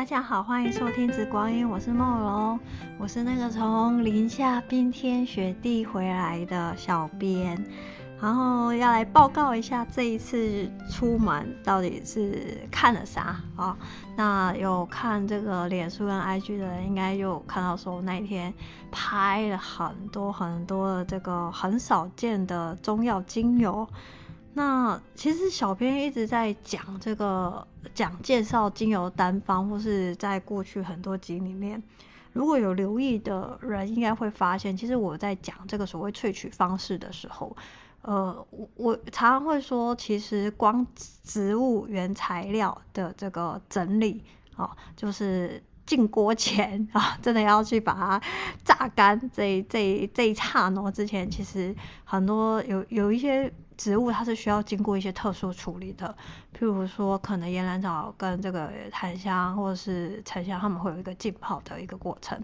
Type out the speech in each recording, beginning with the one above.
大家好，欢迎收听《直光音》，我是梦龙，我是那个从零下冰天雪地回来的小编，然后要来报告一下这一次出门到底是看了啥啊？那有看这个脸书跟 IG 的人，应该有看到说那一天拍了很多很多的这个很少见的中药精油。那其实小编一直在讲这个讲介绍精油单方，或是在过去很多集里面，如果有留意的人，应该会发现，其实我在讲这个所谓萃取方式的时候，呃，我我常常会说，其实光植物原材料的这个整理啊，就是进锅前 啊，真的要去把它榨干，这这这一刹那之前，其实很多有有一些。植物它是需要经过一些特殊处理的，譬如说可能岩兰草跟这个檀香或者是沉香，它们会有一个浸泡的一个过程。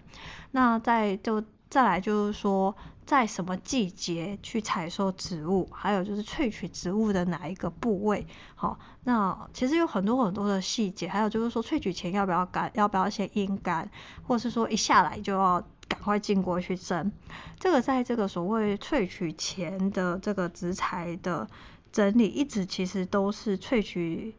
那在就再来就是说，在什么季节去采收植物，还有就是萃取植物的哪一个部位，好，那其实有很多很多的细节，还有就是说萃取前要不要干，要不要先阴干，或是说一下来就要。赶快进锅去蒸，这个在这个所谓萃取前的这个植材的整理，一直其实都是萃取，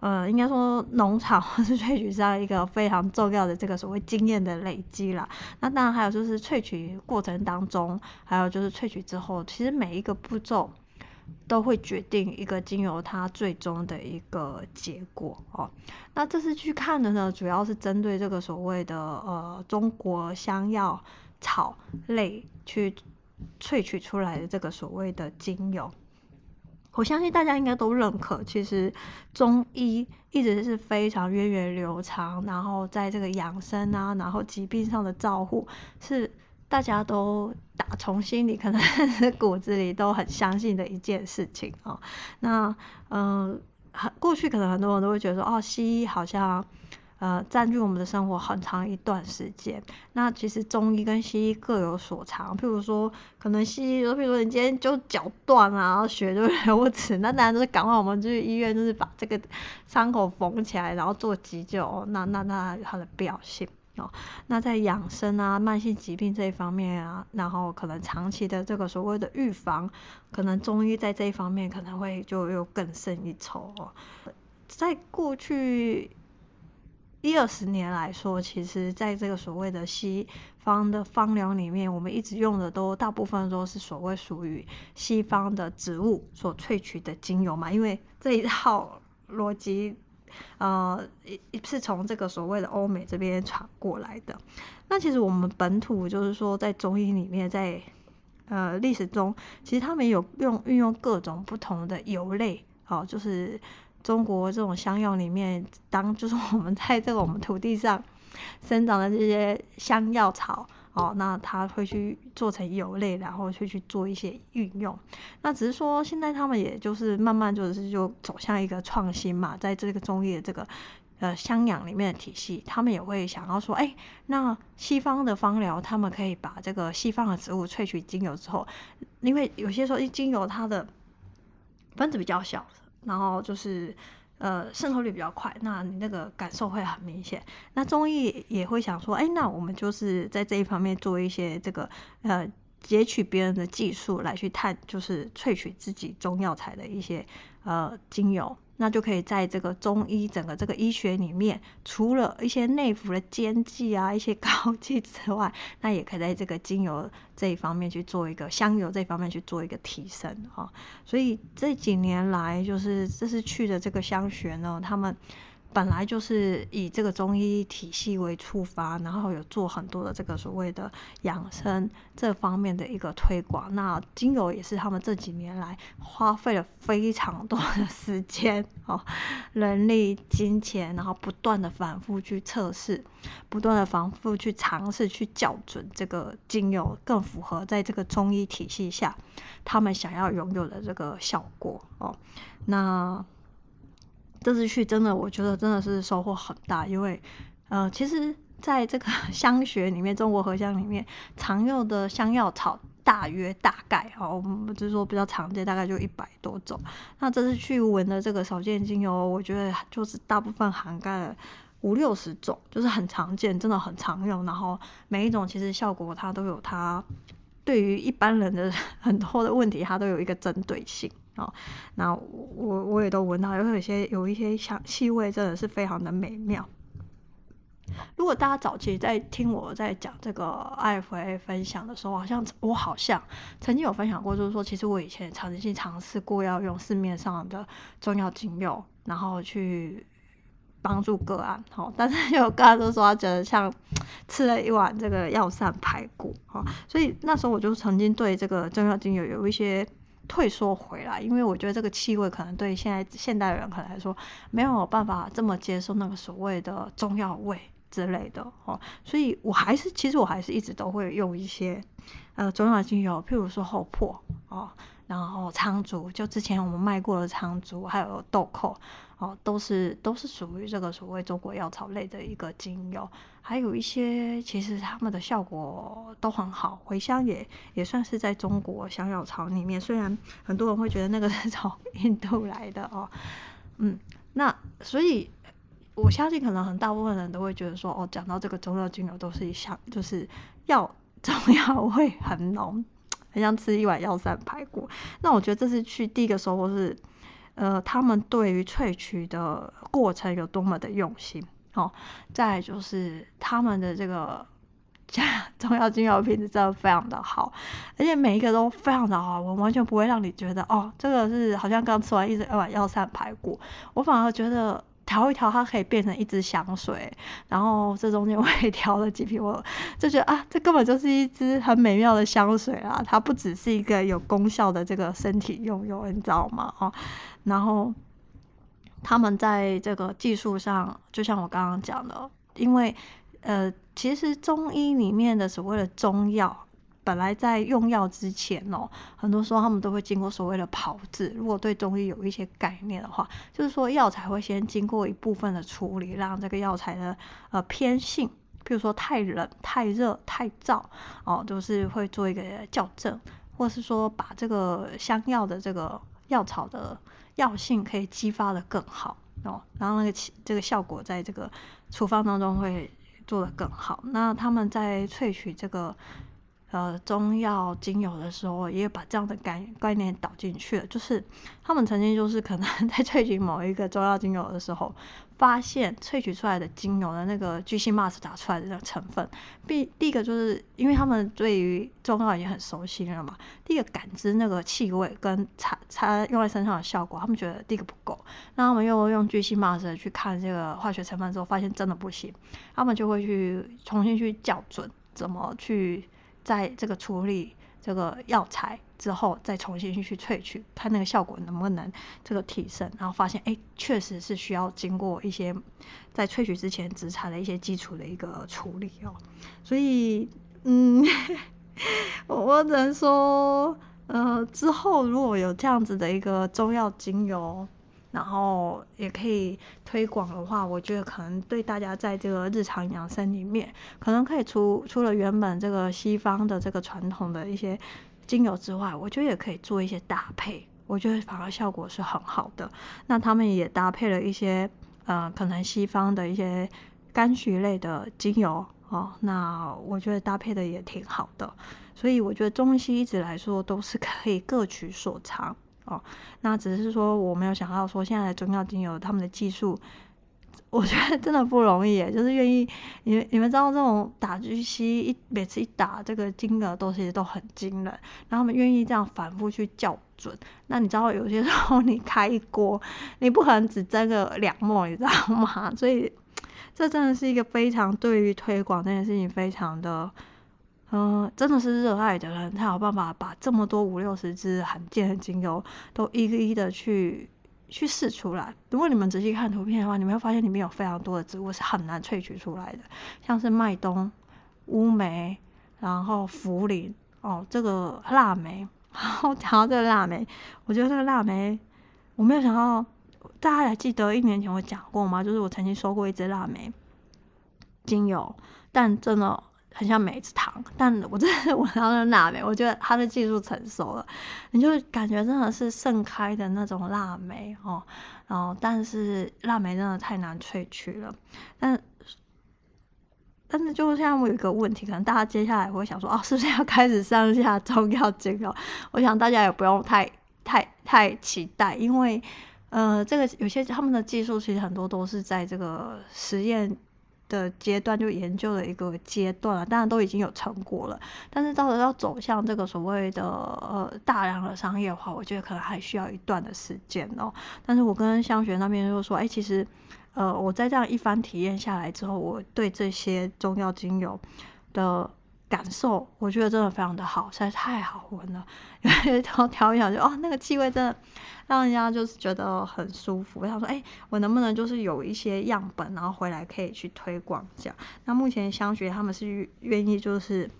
呃，应该说农场 或是萃取上一个非常重要的这个所谓经验的累积啦。那当然还有就是萃取过程当中，还有就是萃取之后，其实每一个步骤。都会决定一个精油它最终的一个结果哦。那这次去看的呢，主要是针对这个所谓的呃中国香药草类去萃取出来的这个所谓的精油。我相信大家应该都认可，其实中医一直是非常源远流长，然后在这个养生啊，然后疾病上的照护是。大家都打从心里，可能 骨子里都很相信的一件事情哦。那嗯，很过去可能很多人都会觉得说，哦，西医好像呃占据我们的生活很长一段时间。那其实中医跟西医各有所长。譬如说，可能西医，说譬如说你今天就脚断啊，然后血就 流不止，那当然就是赶快我们去医院，就是把这个伤口缝起来，然后做急救。那那那它的必要性。哦，那在养生啊、慢性疾病这一方面啊，然后可能长期的这个所谓的预防，可能中医在这一方面可能会就又更胜一筹哦。在过去一二十年来说，其实在这个所谓的西方的方疗里面，我们一直用的都大部分都是所谓属于西方的植物所萃取的精油嘛，因为这一套逻辑。呃，一是从这个所谓的欧美这边传过来的。那其实我们本土就是说，在中医里面，在呃历史中，其实他们有用运用各种不同的油类，哦，就是中国这种香药里面，当 就是我们在这个我们土地上生长的这些香药草。哦，那他会去做成油类，然后去去做一些运用。那只是说，现在他们也就是慢慢就是就走向一个创新嘛，在这个中医的这个呃香养里面的体系，他们也会想要说，哎，那西方的芳疗，他们可以把这个西方的植物萃取精油之后，因为有些时候一精油它的分子比较小，然后就是。呃，渗透率比较快，那你那个感受会很明显。那中医也会想说，哎，那我们就是在这一方面做一些这个呃截取别人的技术来去探，就是萃取自己中药材的一些呃精油。那就可以在这个中医整个这个医学里面，除了一些内服的煎剂啊、一些 膏剂之外，那也可以在这个精油这一方面去做一个香油这方面去做一个提升啊。所以这几年来，就是这是去的这个香学呢，他们。本来就是以这个中医体系为出发，然后有做很多的这个所谓的养生这方面的一个推广。那精油也是他们这几年来花费了非常多的时间、哦，人力、金钱，然后不断的反复去测试，不断的反复去尝试去校准这个精油更符合在这个中医体系下他们想要拥有的这个效果哦。那。这次去真的，我觉得真的是收获很大，因为，呃，其实在这个 香学里面，中国合香里面常用的香药草大约大概，哦，我们就是说比较常见，大概就一百多种。那这次去闻的这个少见精油，我觉得就是大部分涵盖了五六十种，就是很常见，真的很常用。然后每一种其实效果它都有它对于一般人的 很多的问题，它都有一个针对性哦。那我我也都闻到，有一些有一些香气味，真的是非常的美妙。如果大家早期在听我在讲这个 IFA 分享的时候，好像我好像曾经有分享过，就是说，其实我以前曾经尝试过要用市面上的中药精油，然后去帮助个案，好，但是有个案都说他觉得像吃了一碗这个药膳排骨，哈，所以那时候我就曾经对这个中药精油有一些退缩回来，因为我觉得这个气味可能对现在现代人可能来说没有办法这么接受那个所谓的中药味。之类的哦，所以我还是其实我还是一直都会用一些呃中药精油，譬如说厚朴哦，然后苍竹，就之前我们卖过的苍竹，还有豆蔻哦，都是都是属于这个所谓中国药草类的一个精油，还有一些其实它们的效果都很好，茴香也也算是在中国香药草里面，虽然很多人会觉得那个是从 印度来的哦，嗯，那所以。我相信可能很大部分人都会觉得说，哦，讲到这个中药精油都是一项，就是药中药味很浓，很像吃一碗药膳排骨。那我觉得这是去第一个收获是，呃，他们对于萃取的过程有多么的用心哦。再就是他们的这个 中药精油品质真的非常的好，而且每一个都非常的好，我完全不会让你觉得哦，这个是好像刚吃完一碗药膳排骨，我反而觉得。调一调，它可以变成一支香水，然后这中间我也调了几瓶，我就觉得啊，这根本就是一支很美妙的香水啊！它不只是一个有功效的这个身体用油，你知道吗？哦，然后他们在这个技术上，就像我刚刚讲的，因为呃，其实中医里面的所谓的中药。本来在用药之前哦，很多时候他们都会经过所谓的炮制。如果对中医有一些概念的话，就是说药材会先经过一部分的处理，让这个药材的呃偏性，比如说太冷、太热、太燥哦，都是会做一个校正，或是说把这个香药的这个药草的药性可以激发得更好哦，然后那个这个效果在这个处方当中会做得更好。那他们在萃取这个。呃，中药精油的时候，也把这样的概概念导进去了。就是他们曾经就是可能 在萃取某一个中药精油的时候，发现萃取出来的精油的那个 GC-MAS 打出来的那个成分，第第一个就是因为他们对于中药已经很熟悉了嘛，第一个感知那个气味跟擦擦用在身上的效果，他们觉得第一个不够，那他们又用 GC-MAS 去看这个化学成分之后，发现真的不行，他们就会去重新去校准怎么去。在这个处理这个药材之后，再重新去萃取，看那个效果能不能这个提升，然后发现，哎，确实是需要经过一些在萃取之前植材的一些基础的一个处理哦。所以，嗯，我只能说，呃，之后如果有这样子的一个中药精油。然后也可以推广的话，我觉得可能对大家在这个日常养生里面，可能可以除除了原本这个西方的这个传统的一些精油之外，我觉得也可以做一些搭配，我觉得反而效果是很好的。那他们也搭配了一些呃，可能西方的一些柑橘类的精油哦，那我觉得搭配的也挺好的。所以我觉得中西一直来说都是可以各取所长。哦，那只是说我没有想到说现在的中药精油他们的技术，我觉得真的不容易耶，就是愿意你们你们知道这种打 GC 一每次一打这个金额都其实都很惊人，然后他们愿意这样反复去校准。那你知道有些时候你开一锅，你不可能只蒸个两沫，你知道吗？所以这真的是一个非常对于推广这件事情非常的。嗯，真的是热爱的人才有办法把这么多五六十支罕见的精油都一个一的去去试出来。如果你们仔细看图片的话，你们会发现里面有非常多的植物是很难萃取出来的，像是麦冬、乌梅，然后茯苓哦，这个腊梅。然后讲到这个腊梅，我觉得这个腊梅，我没有想到，大家还记得一年前我讲过吗？就是我曾经收过一支腊梅精油，但真的。很像梅子糖，但我真的闻到那腊梅，我觉得它的技术成熟了，你就感觉真的是盛开的那种腊梅哦，然后但是腊梅真的太难萃取了，但但是就像我有一个问题，可能大家接下来会想说，哦，是不是要开始上下中药精油？我想大家也不用太太太期待，因为呃，这个有些他们的技术其实很多都是在这个实验。的阶段就研究的一个阶段了，当然都已经有成果了，但是到了要走向这个所谓的呃大量的商业化，我觉得可能还需要一段的时间哦。但是我跟香雪那边就说，哎、其实呃我在这样一番体验下来之后，我对这些中药精油的。感受我觉得真的非常的好，实在太好闻了。因为调调一下就哦，那个气味真的让人家就是觉得很舒服。我想说，哎、我能不能就是有一些样本，然后回来可以去推广这样？那目前香学他们是愿意就是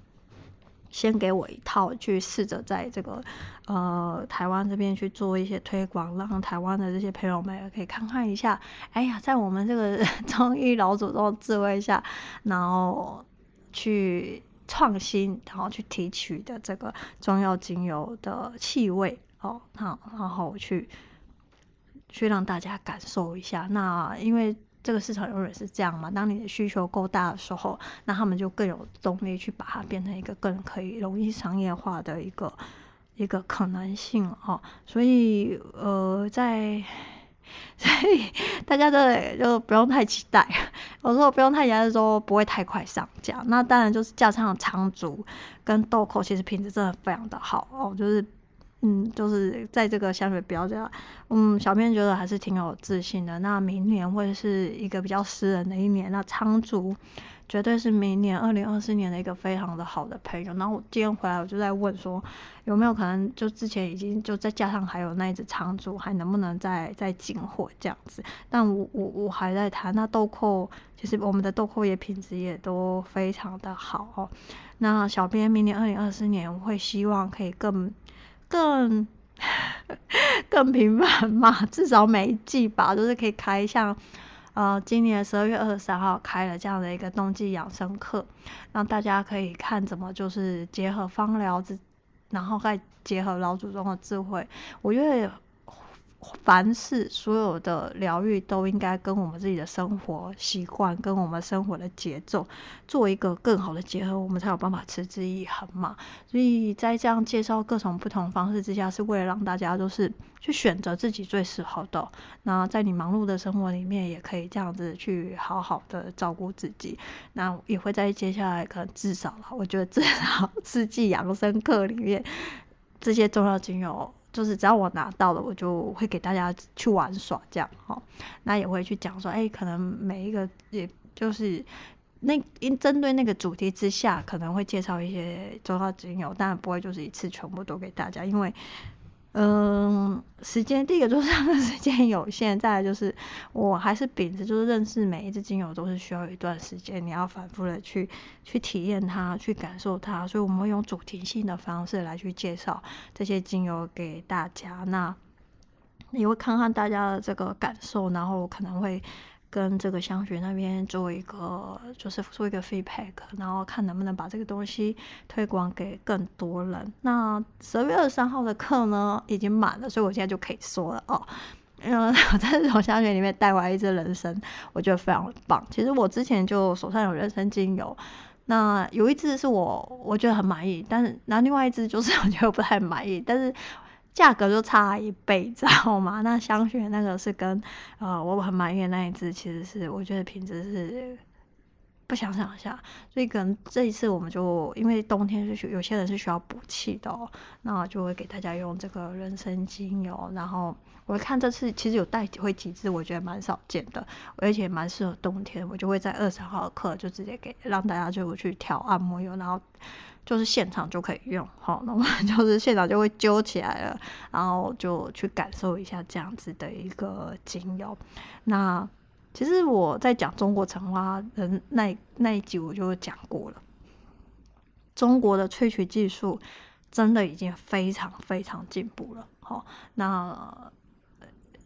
先给我一套，去试着在这个呃台湾这边去做一些推广，让台湾的这些朋友们也可以看看一下。哎呀，在我们这个 中医老祖宗智慧下，然后去。创新，然后去提取的这个中药精油的气味哦，好，然后去去让大家感受一下。那因为这个市场永远是这样嘛，当你的需求够大的时候，那他们就更有动力去把它变成一个更可以容易商业化的一个一个可能性哦。所以呃，在。所以大家真的就不用太期待，我说不用太期待，说不会太快上架。那当然就是架上长竹跟豆蔻，其实品质真的非常的好哦。就是嗯，就是在这个香水标价，嗯，小编觉得还是挺有自信的。那明年会是一个比较私人的一年，那仓竹。绝对是明年二零二四年的一个非常的好的朋友。然后我今天回来，我就在问说，有没有可能就之前已经就再加上还有那一只仓竹，还能不能再再进货这样子？但我我我还在谈。那豆蔻其实我们的豆蔻叶品质也都非常的好。那小编明年二零二四年我会希望可以更更 更频繁嘛，至少每一季吧，都是可以开像。呃，今年十二月二十三号开了这样的一个冬季养生课，让大家可以看怎么就是结合方疗之，然后再结合老祖宗的智慧，我觉得。凡事所有的疗愈都应该跟我们自己的生活习惯、跟我们生活的节奏做一个更好的结合，我们才有办法持之以恒嘛。所以在这样介绍各种不同方式之下，是为了让大家都是去选择自己最适合的。那在你忙碌的生活里面，也可以这样子去好好的照顾自己。那也会在接下来可能至少了，我觉得至少 四季养生课里面这些中药精油。就是只要我拿到了，我就会给大家去玩耍这样哈。那也会去讲说，哎、可能每一个也就是那因针对那个主题之下，可能会介绍一些中药精油，当然不会就是一次全部都给大家，因为。嗯，时间第一个就是 时间有限，再来就是我还是秉持就是认识每一支精油都是需要一段时间，你要反复的去去体验它，去感受它，所以我们会用主题性的方式来去介绍这些精油给大家。那也会看看大家的这个感受，然后可能会。跟这个香学那边做一个，就是做一个 feedback，然后看能不能把这个东西推广给更多人。那十二月二十三号的课呢，已经满了，所以我现在就可以说了哦。嗯我在这种香学里面带回来一支人参，我觉得非常棒。其实我之前就手上有人参精油，那有一支是我我觉得很满意，但是那另外一支就是 我觉得不太满意，但是。价格就差一倍，知道吗？那香学那个是跟呃我很满意的那一支，其实是我觉得品质是不想想一下，所以可能这一次我们就因为冬天是有些人是需要补气的哦，那就会给大家用这个人参精油。然后我看这次其实有带回几支，我觉得蛮少见的，而且蛮适合冬天。我就会在二十号课就直接给让大家就去调按摩油，然后。就是现场就可以用，好，那么 就是现场就会揪起来了，然后就去感受一下这样子的一个精油。那其实我在讲中国橙花的那那一集我就讲过了，中国的萃取技术真的已经非常非常进步了。好，那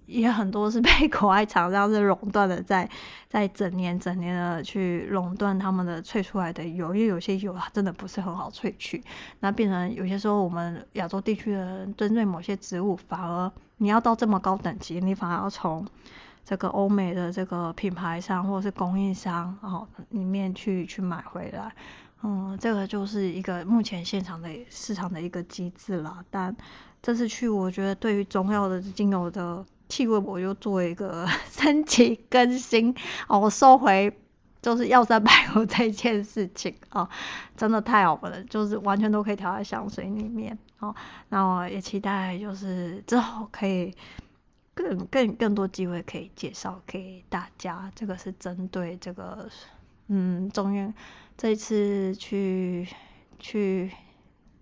也很多是被 国外厂商是垄断的在，在整年整年的去垄断他们的萃出来的油，因为有些油它真的不是很好萃取，那变成有些时候我们亚洲地区的人针对某些植物，反而你要到这么高等级，你反而要从这个欧美的这个品牌商或者是供应商哦里面去去买回来。嗯，这个就是一个目前现场的市场的一个机制啦。但这次去，我觉得对于中药的精油的气味，我又做一个 升级更新哦。我收回就是药膳白油这件事情哦，真的太好了，就是完全都可以调在香水里面哦。那我也期待就是之后可以更更更多机会可以介绍给大家。这个是针对这个。嗯，中院这一次去去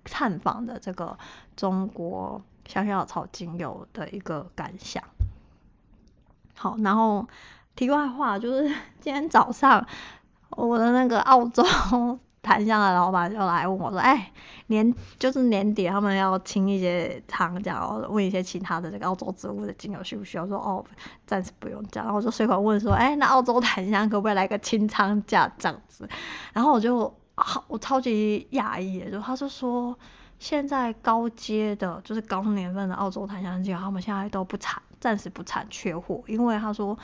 探访的这个中国香药草精油的一个感想。好，然后题外话就是 今天早上我的那个澳洲。檀香的老板就来问我说：“哎，年就是年底，他们要清一些仓，这样问一些其他的这个澳洲植物的精油需不需要？说哦，暂时不用这样。然后我就随口问说：哎，那澳洲檀香可不可以来个清仓价这样子？然后我就好，我超级讶异，就他就说，现在高阶的，就是高年份的澳洲檀香精油，他们现在都不产，暂时不产缺货，因为他说。”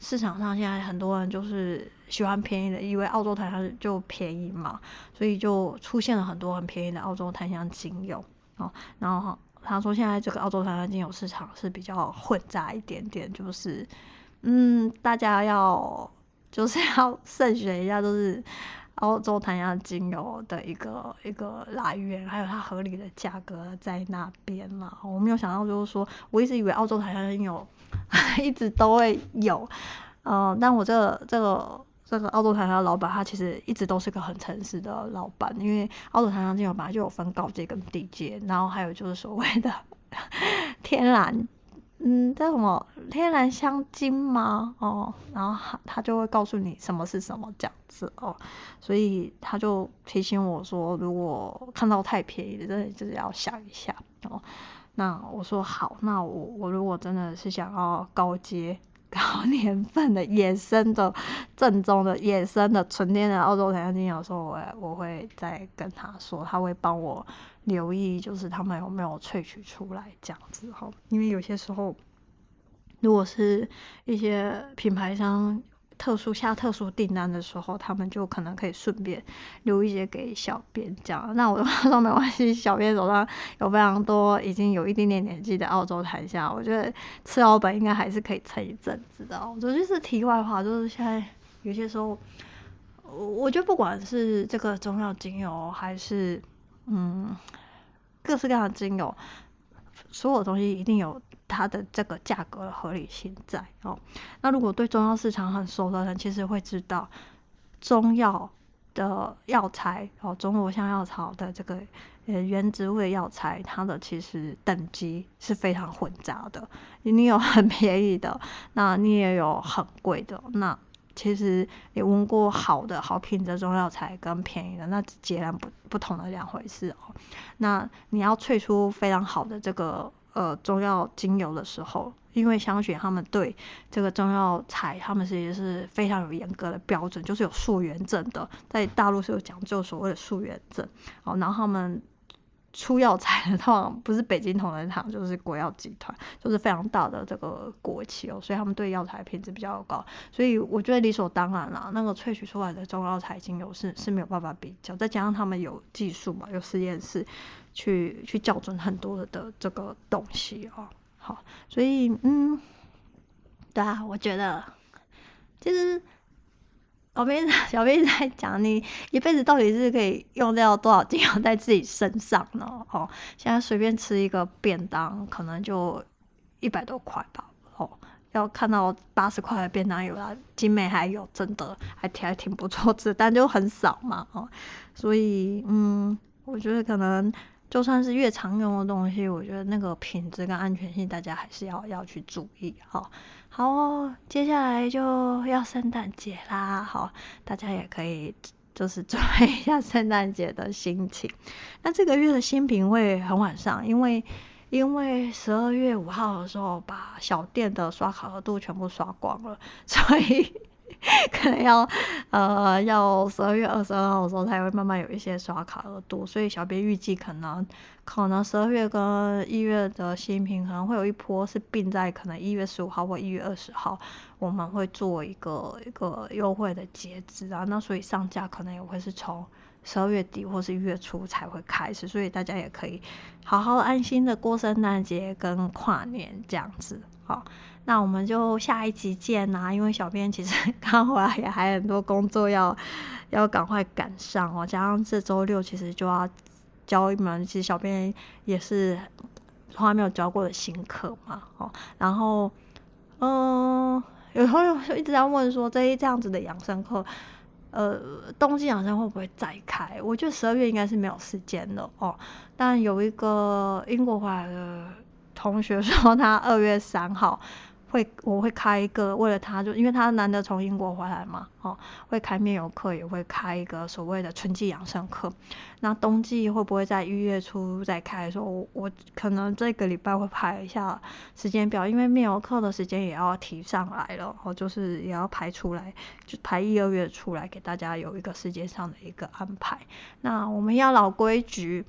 市场上现在很多人就是喜欢便宜的，以为澳洲檀香就便宜嘛，所以就出现了很多很便宜的澳洲檀香精油哦。然后他说现在这个澳洲檀香精油市场是比较混杂一点点，就是嗯，大家要就是要 慎选一下，都是澳洲檀香精油的一个一个来源，还有它合理的价格在那边嘛。我没有想到就是说，我一直以为澳洲檀香精油。一直都会有，呃，但我这这个这个澳洲檀香老板，他其实一直都是个很诚实的老板，因为澳洲檀香精油本来就有分高阶跟低阶，然后还有就是所谓的 天然，嗯，叫什么天然香精吗？哦，然后他他就会告诉你什么是什么这样子哦，所以他就提醒我说，如果看到太便宜的，真的就是要想一下哦。那我说好，那我我如果真的是想要高阶、高年份的野生的、正宗的野生的纯天然澳洲檀香精油的时候，我我会再跟他说，他会帮我留意，就是他们有没有萃取出来这样子哈。因为有些时候，如果是一些品牌商。特殊下特殊订单的时候，他们就可能可以顺便留一些给小编这样。那我的话说没关系，小编手上有非常多已经有一点点年纪的澳洲檀香，我觉得吃老本应该还是可以撑一阵子的。我觉得就是题外话，就是现在有些时候，我觉得不管是这个中药精油，还是嗯各式各样的精油，所有东西一定有。它的这个价格的合理性在哦。那如果对中药市场很熟的人，其实会知道中药的药材哦，中国香药草的这个呃原植物的药材，它的其实等级是非常混杂的。你有很便宜的，那你也有很贵的。那其实你闻过好的好品质中药材跟便宜的，那截然不不同的两回事哦。那你要萃出非常好的这个。呃，中药精油的时候，因为香雪他们对这个中药材，他们其实是非常有严格的标准，就是有溯源证的，在大陆是有讲究所谓的溯源证。哦，然后他们出药材的，话不是北京同仁堂，就是国药集团，就是非常大的这个国企哦，所以他们对药材品质比较高。所以我觉得理所当然啦，那个萃取出来的中药材精油是是没有办法比较，再加上他们有技术嘛，有实验室。去去校准很多的，这个东西哦，好，所以嗯，对啊，我觉得其实小编小编在讲，你一辈子到底是可以用掉多少精油在自己身上呢？哦，现在随便吃一个便当，可能就一百多块吧。哦，要看到八十块的便当有啦，精美还有，真的还挺还挺不错吃，但就很少嘛。哦，所以嗯，我觉得可能。就算是越常用的东西，我觉得那个品质跟安全性，大家还是要要去注意。好，好哦，接下来就要圣诞节啦，好，大家也可以就是准备一下圣诞节的心情。那这个月的新品会很晚上，因为因为十二月五号的时候把小店的刷卡额度全部刷光了，所以。可能要呃要十二月二十二号的时候才会慢慢有一些刷卡额度，所以小编预计可能可能十二月跟一月的新品可能会有一波是并在可能一月十五号或一月二十号，我们会做一个一个优惠的截止啊，那所以上架可能也会是从十二月底或是月初才会开始，所以大家也可以好好安心的过圣诞节跟跨年这样子，好。那我们就下一集见呐，因为小编其实 刚回来也还很多工作要要赶快赶上哦，加上这周六其实就要教一门，其实小编也是从来没有教过的新课嘛，哦，然后嗯，有朋友就一直在问说，这一这样子的养生课，呃，冬季好像会不会再开？我觉得十二月应该是没有时间了哦，但有一个英国回来的同学说，他二月三号。会，我会开一个，为了他就，因为他难得从英国回来嘛，哦，会开面油课，也会开一个所谓的春季养生课。那冬季会不会在一月初再开的时候，我我可能这个礼拜会排一下时间表，因为面油课的时间也要提上来了，哦，就是也要排出来，就排一二月出来给大家有一个时间上的一个安排。那我们要老规矩。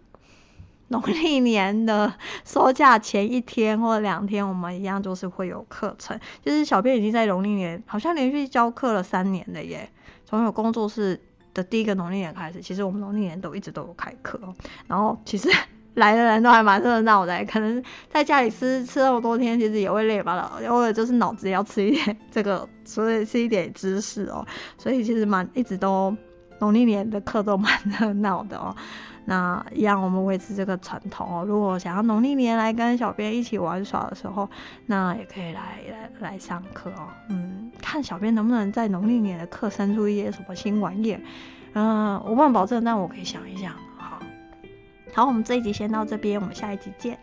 农历年的收假前一天或两天，我们一样就是会有课程。就是小编已经在农历年好像连续教课了三年了耶，从有工作室的第一个农历年开始，其实我们农历年都一直都有开课。然后其实 来的人都还蛮热闹的，可能在家里吃吃那么多天，其实也会累吧了，偶尔就是脑子也要吃一点这个，所以吃一点知识哦。所以其实蛮一直都农历年的课都蛮 热闹的哦。那一样，我们维持这个传统哦。如果想要农历年来跟小编一起玩耍的时候，那也可以来来来上课哦。嗯，看小编能不能在农历年的课生出一些什么新玩意。嗯，我不能保证，但我可以想一想。好，好，我们这一集先到这边，我们下一集见。